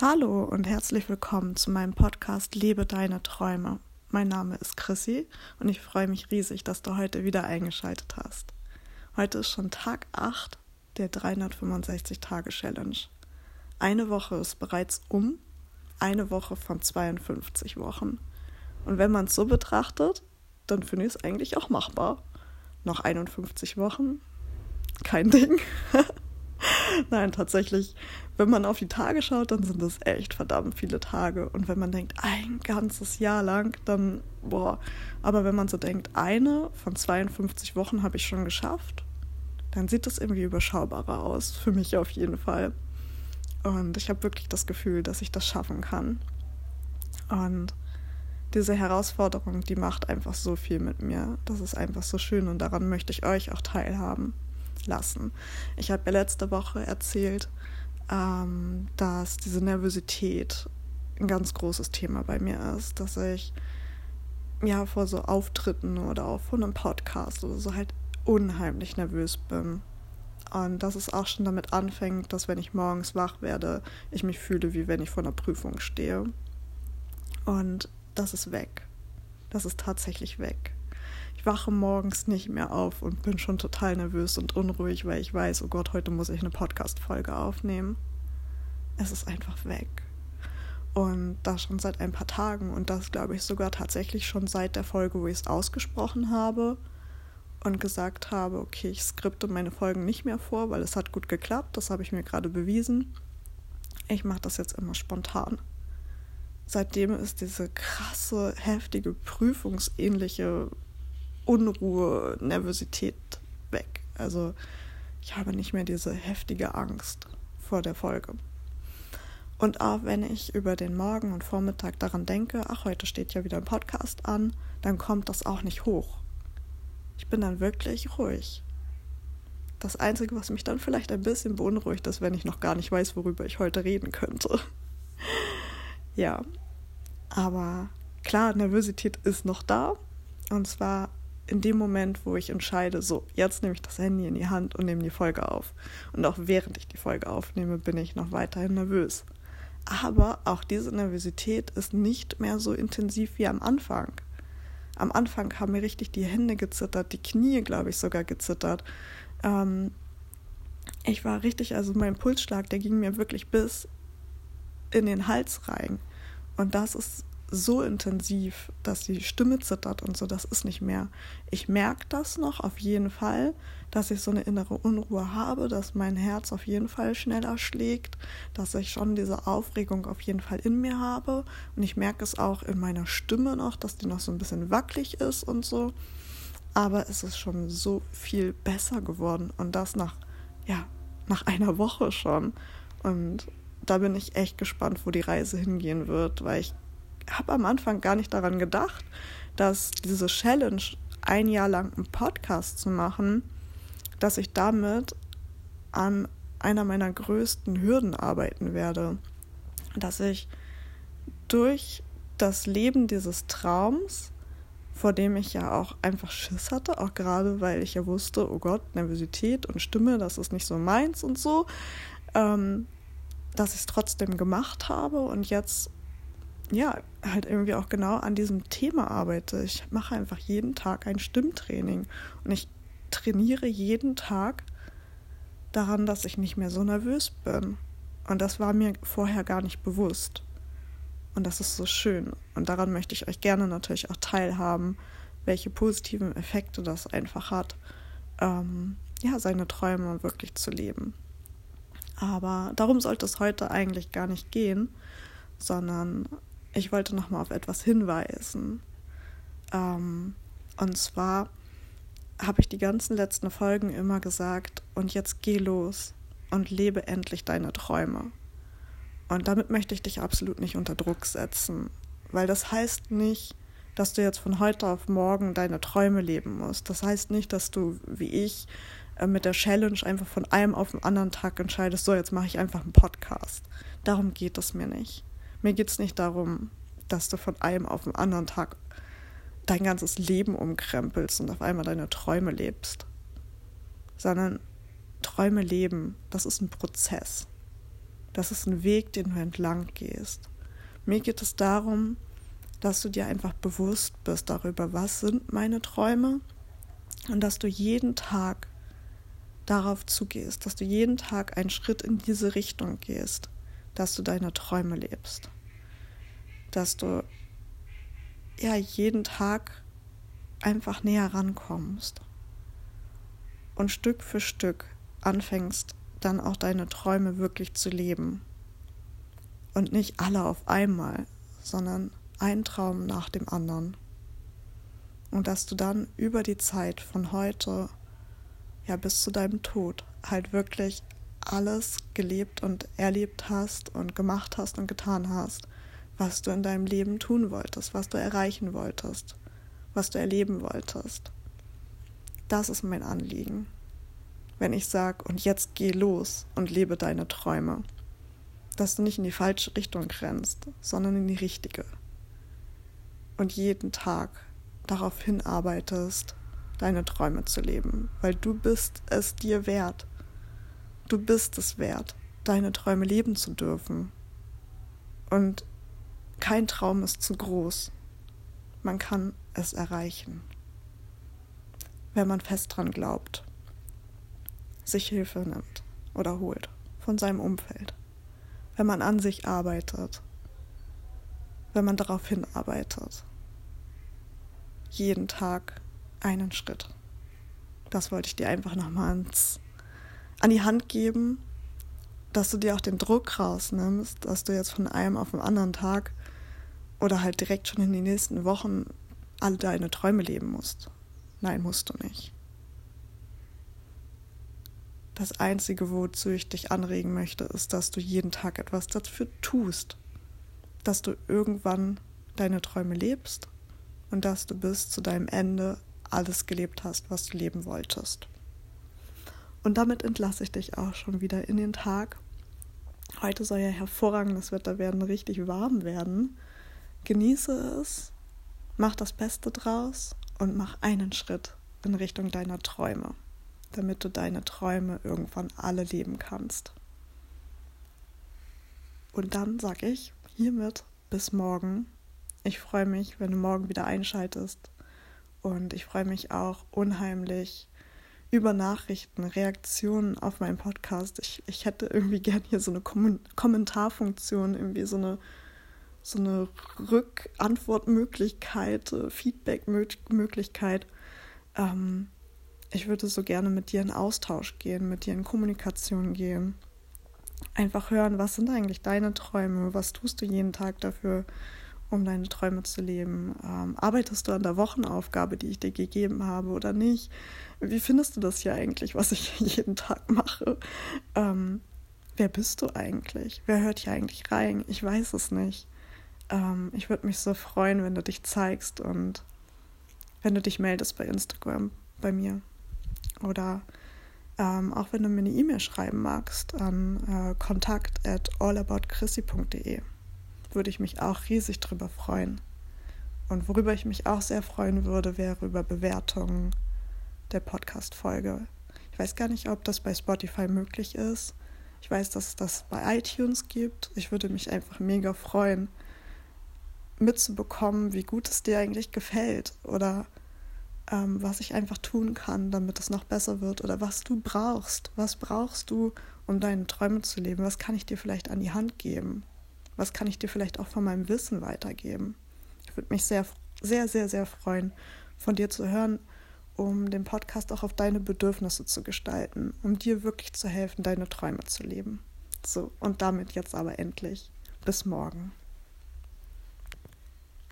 Hallo und herzlich willkommen zu meinem Podcast Lebe deine Träume. Mein Name ist Chrissy und ich freue mich riesig, dass du heute wieder eingeschaltet hast. Heute ist schon Tag 8 der 365-Tage-Challenge. Eine Woche ist bereits um, eine Woche von 52 Wochen. Und wenn man es so betrachtet, dann finde ich es eigentlich auch machbar. Noch 51 Wochen, kein Ding. Nein, tatsächlich, wenn man auf die Tage schaut, dann sind das echt verdammt viele Tage. Und wenn man denkt, ein ganzes Jahr lang, dann, boah. Aber wenn man so denkt, eine von 52 Wochen habe ich schon geschafft, dann sieht das irgendwie überschaubarer aus. Für mich auf jeden Fall. Und ich habe wirklich das Gefühl, dass ich das schaffen kann. Und diese Herausforderung, die macht einfach so viel mit mir. Das ist einfach so schön und daran möchte ich euch auch teilhaben lassen. Ich habe ja letzte Woche erzählt, ähm, dass diese Nervosität ein ganz großes Thema bei mir ist, dass ich ja vor so Auftritten oder auch vor einem Podcast oder so halt unheimlich nervös bin. Und dass es auch schon damit anfängt, dass wenn ich morgens wach werde, ich mich fühle, wie wenn ich vor einer Prüfung stehe. Und das ist weg. Das ist tatsächlich weg wache morgens nicht mehr auf und bin schon total nervös und unruhig, weil ich weiß, oh Gott, heute muss ich eine Podcast-Folge aufnehmen. Es ist einfach weg. Und das schon seit ein paar Tagen und das glaube ich sogar tatsächlich schon seit der Folge, wo ich es ausgesprochen habe und gesagt habe, okay, ich skripte meine Folgen nicht mehr vor, weil es hat gut geklappt, das habe ich mir gerade bewiesen. Ich mache das jetzt immer spontan. Seitdem ist diese krasse, heftige, prüfungsähnliche Unruhe, Nervosität weg. Also ich habe nicht mehr diese heftige Angst vor der Folge. Und auch wenn ich über den Morgen und Vormittag daran denke, ach, heute steht ja wieder ein Podcast an, dann kommt das auch nicht hoch. Ich bin dann wirklich ruhig. Das Einzige, was mich dann vielleicht ein bisschen beunruhigt, ist, wenn ich noch gar nicht weiß, worüber ich heute reden könnte. ja, aber klar, Nervosität ist noch da. Und zwar in dem Moment, wo ich entscheide, so, jetzt nehme ich das Handy in die Hand und nehme die Folge auf. Und auch während ich die Folge aufnehme, bin ich noch weiterhin nervös. Aber auch diese Nervosität ist nicht mehr so intensiv wie am Anfang. Am Anfang haben mir richtig die Hände gezittert, die Knie, glaube ich, sogar gezittert. Ähm, ich war richtig, also mein Pulsschlag, der ging mir wirklich bis in den Hals rein. Und das ist so intensiv, dass die Stimme zittert und so, das ist nicht mehr. Ich merke das noch auf jeden Fall, dass ich so eine innere Unruhe habe, dass mein Herz auf jeden Fall schneller schlägt, dass ich schon diese Aufregung auf jeden Fall in mir habe. Und ich merke es auch in meiner Stimme noch, dass die noch so ein bisschen wackelig ist und so. Aber es ist schon so viel besser geworden und das nach, ja, nach einer Woche schon. Und da bin ich echt gespannt, wo die Reise hingehen wird, weil ich habe am Anfang gar nicht daran gedacht, dass diese Challenge, ein Jahr lang einen Podcast zu machen, dass ich damit an einer meiner größten Hürden arbeiten werde. Dass ich durch das Leben dieses Traums, vor dem ich ja auch einfach Schiss hatte, auch gerade weil ich ja wusste, oh Gott, Nervosität und Stimme, das ist nicht so meins und so, ähm, dass ich es trotzdem gemacht habe und jetzt ja, halt irgendwie auch genau an diesem Thema arbeite. Ich mache einfach jeden Tag ein Stimmtraining und ich trainiere jeden Tag daran, dass ich nicht mehr so nervös bin. Und das war mir vorher gar nicht bewusst. Und das ist so schön. Und daran möchte ich euch gerne natürlich auch teilhaben, welche positiven Effekte das einfach hat, ähm, ja, seine Träume wirklich zu leben. Aber darum sollte es heute eigentlich gar nicht gehen, sondern ich wollte noch mal auf etwas hinweisen. Ähm, und zwar habe ich die ganzen letzten Folgen immer gesagt, und jetzt geh los und lebe endlich deine Träume. Und damit möchte ich dich absolut nicht unter Druck setzen, weil das heißt nicht, dass du jetzt von heute auf morgen deine Träume leben musst. Das heißt nicht, dass du, wie ich, äh, mit der Challenge einfach von einem auf den anderen Tag entscheidest, so jetzt mache ich einfach einen Podcast. Darum geht es mir nicht. Mir geht es nicht darum, dass du von einem auf den anderen Tag dein ganzes Leben umkrempelst und auf einmal deine Träume lebst, sondern Träume leben, das ist ein Prozess. Das ist ein Weg, den du entlang gehst. Mir geht es darum, dass du dir einfach bewusst bist darüber, was sind meine Träume und dass du jeden Tag darauf zugehst, dass du jeden Tag einen Schritt in diese Richtung gehst, dass du deine Träume lebst, dass du ja jeden Tag einfach näher rankommst und Stück für Stück anfängst, dann auch deine Träume wirklich zu leben. Und nicht alle auf einmal, sondern ein Traum nach dem anderen. Und dass du dann über die Zeit von heute ja bis zu deinem Tod halt wirklich alles gelebt und erlebt hast und gemacht hast und getan hast, was du in deinem Leben tun wolltest, was du erreichen wolltest, was du erleben wolltest. Das ist mein Anliegen. Wenn ich sage, und jetzt geh los und lebe deine Träume, dass du nicht in die falsche Richtung rennst, sondern in die richtige. Und jeden Tag darauf hinarbeitest, deine Träume zu leben, weil du bist es dir wert. Du bist es wert, deine Träume leben zu dürfen. Und kein Traum ist zu groß. Man kann es erreichen, wenn man fest dran glaubt, sich Hilfe nimmt oder holt von seinem Umfeld, wenn man an sich arbeitet, wenn man darauf hinarbeitet. Jeden Tag einen Schritt. Das wollte ich dir einfach nochmal ans, an die Hand geben, dass du dir auch den Druck rausnimmst, dass du jetzt von einem auf den anderen Tag oder halt direkt schon in den nächsten Wochen alle deine Träume leben musst. Nein, musst du nicht. Das Einzige, wozu ich dich anregen möchte, ist, dass du jeden Tag etwas dafür tust, dass du irgendwann deine Träume lebst und dass du bis zu deinem Ende alles gelebt hast, was du leben wolltest. Und damit entlasse ich dich auch schon wieder in den Tag. Heute soll ja hervorragendes Wetter werden, richtig warm werden. Genieße es, mach das Beste draus und mach einen Schritt in Richtung deiner Träume, damit du deine Träume irgendwann alle leben kannst. Und dann sage ich hiermit bis morgen. Ich freue mich, wenn du morgen wieder einschaltest und ich freue mich auch unheimlich über Nachrichten, Reaktionen auf meinen Podcast. Ich, ich hätte irgendwie gern hier so eine Kom Kommentarfunktion, irgendwie so eine, so eine Rückantwortmöglichkeit, äh, Feedbackmöglichkeit. Ähm, ich würde so gerne mit dir in Austausch gehen, mit dir in Kommunikation gehen. Einfach hören, was sind eigentlich deine Träume, was tust du jeden Tag dafür, um deine Träume zu leben? Ähm, arbeitest du an der Wochenaufgabe, die ich dir gegeben habe oder nicht? Wie findest du das hier eigentlich, was ich jeden Tag mache? Ähm, wer bist du eigentlich? Wer hört hier eigentlich rein? Ich weiß es nicht. Ähm, ich würde mich so freuen, wenn du dich zeigst und wenn du dich meldest bei Instagram bei mir. Oder ähm, auch wenn du mir eine E-Mail schreiben magst an äh, kontakt at allaboutchrissi.de würde ich mich auch riesig drüber freuen. Und worüber ich mich auch sehr freuen würde, wäre über Bewertungen der Podcast-Folge. Ich weiß gar nicht, ob das bei Spotify möglich ist. Ich weiß, dass es das bei iTunes gibt. Ich würde mich einfach mega freuen, mitzubekommen, wie gut es dir eigentlich gefällt oder ähm, was ich einfach tun kann, damit es noch besser wird oder was du brauchst. Was brauchst du, um deine Träume zu leben? Was kann ich dir vielleicht an die Hand geben? Was kann ich dir vielleicht auch von meinem Wissen weitergeben? Ich würde mich sehr, sehr, sehr, sehr freuen, von dir zu hören, um den Podcast auch auf deine Bedürfnisse zu gestalten, um dir wirklich zu helfen, deine Träume zu leben. So, und damit jetzt aber endlich. Bis morgen.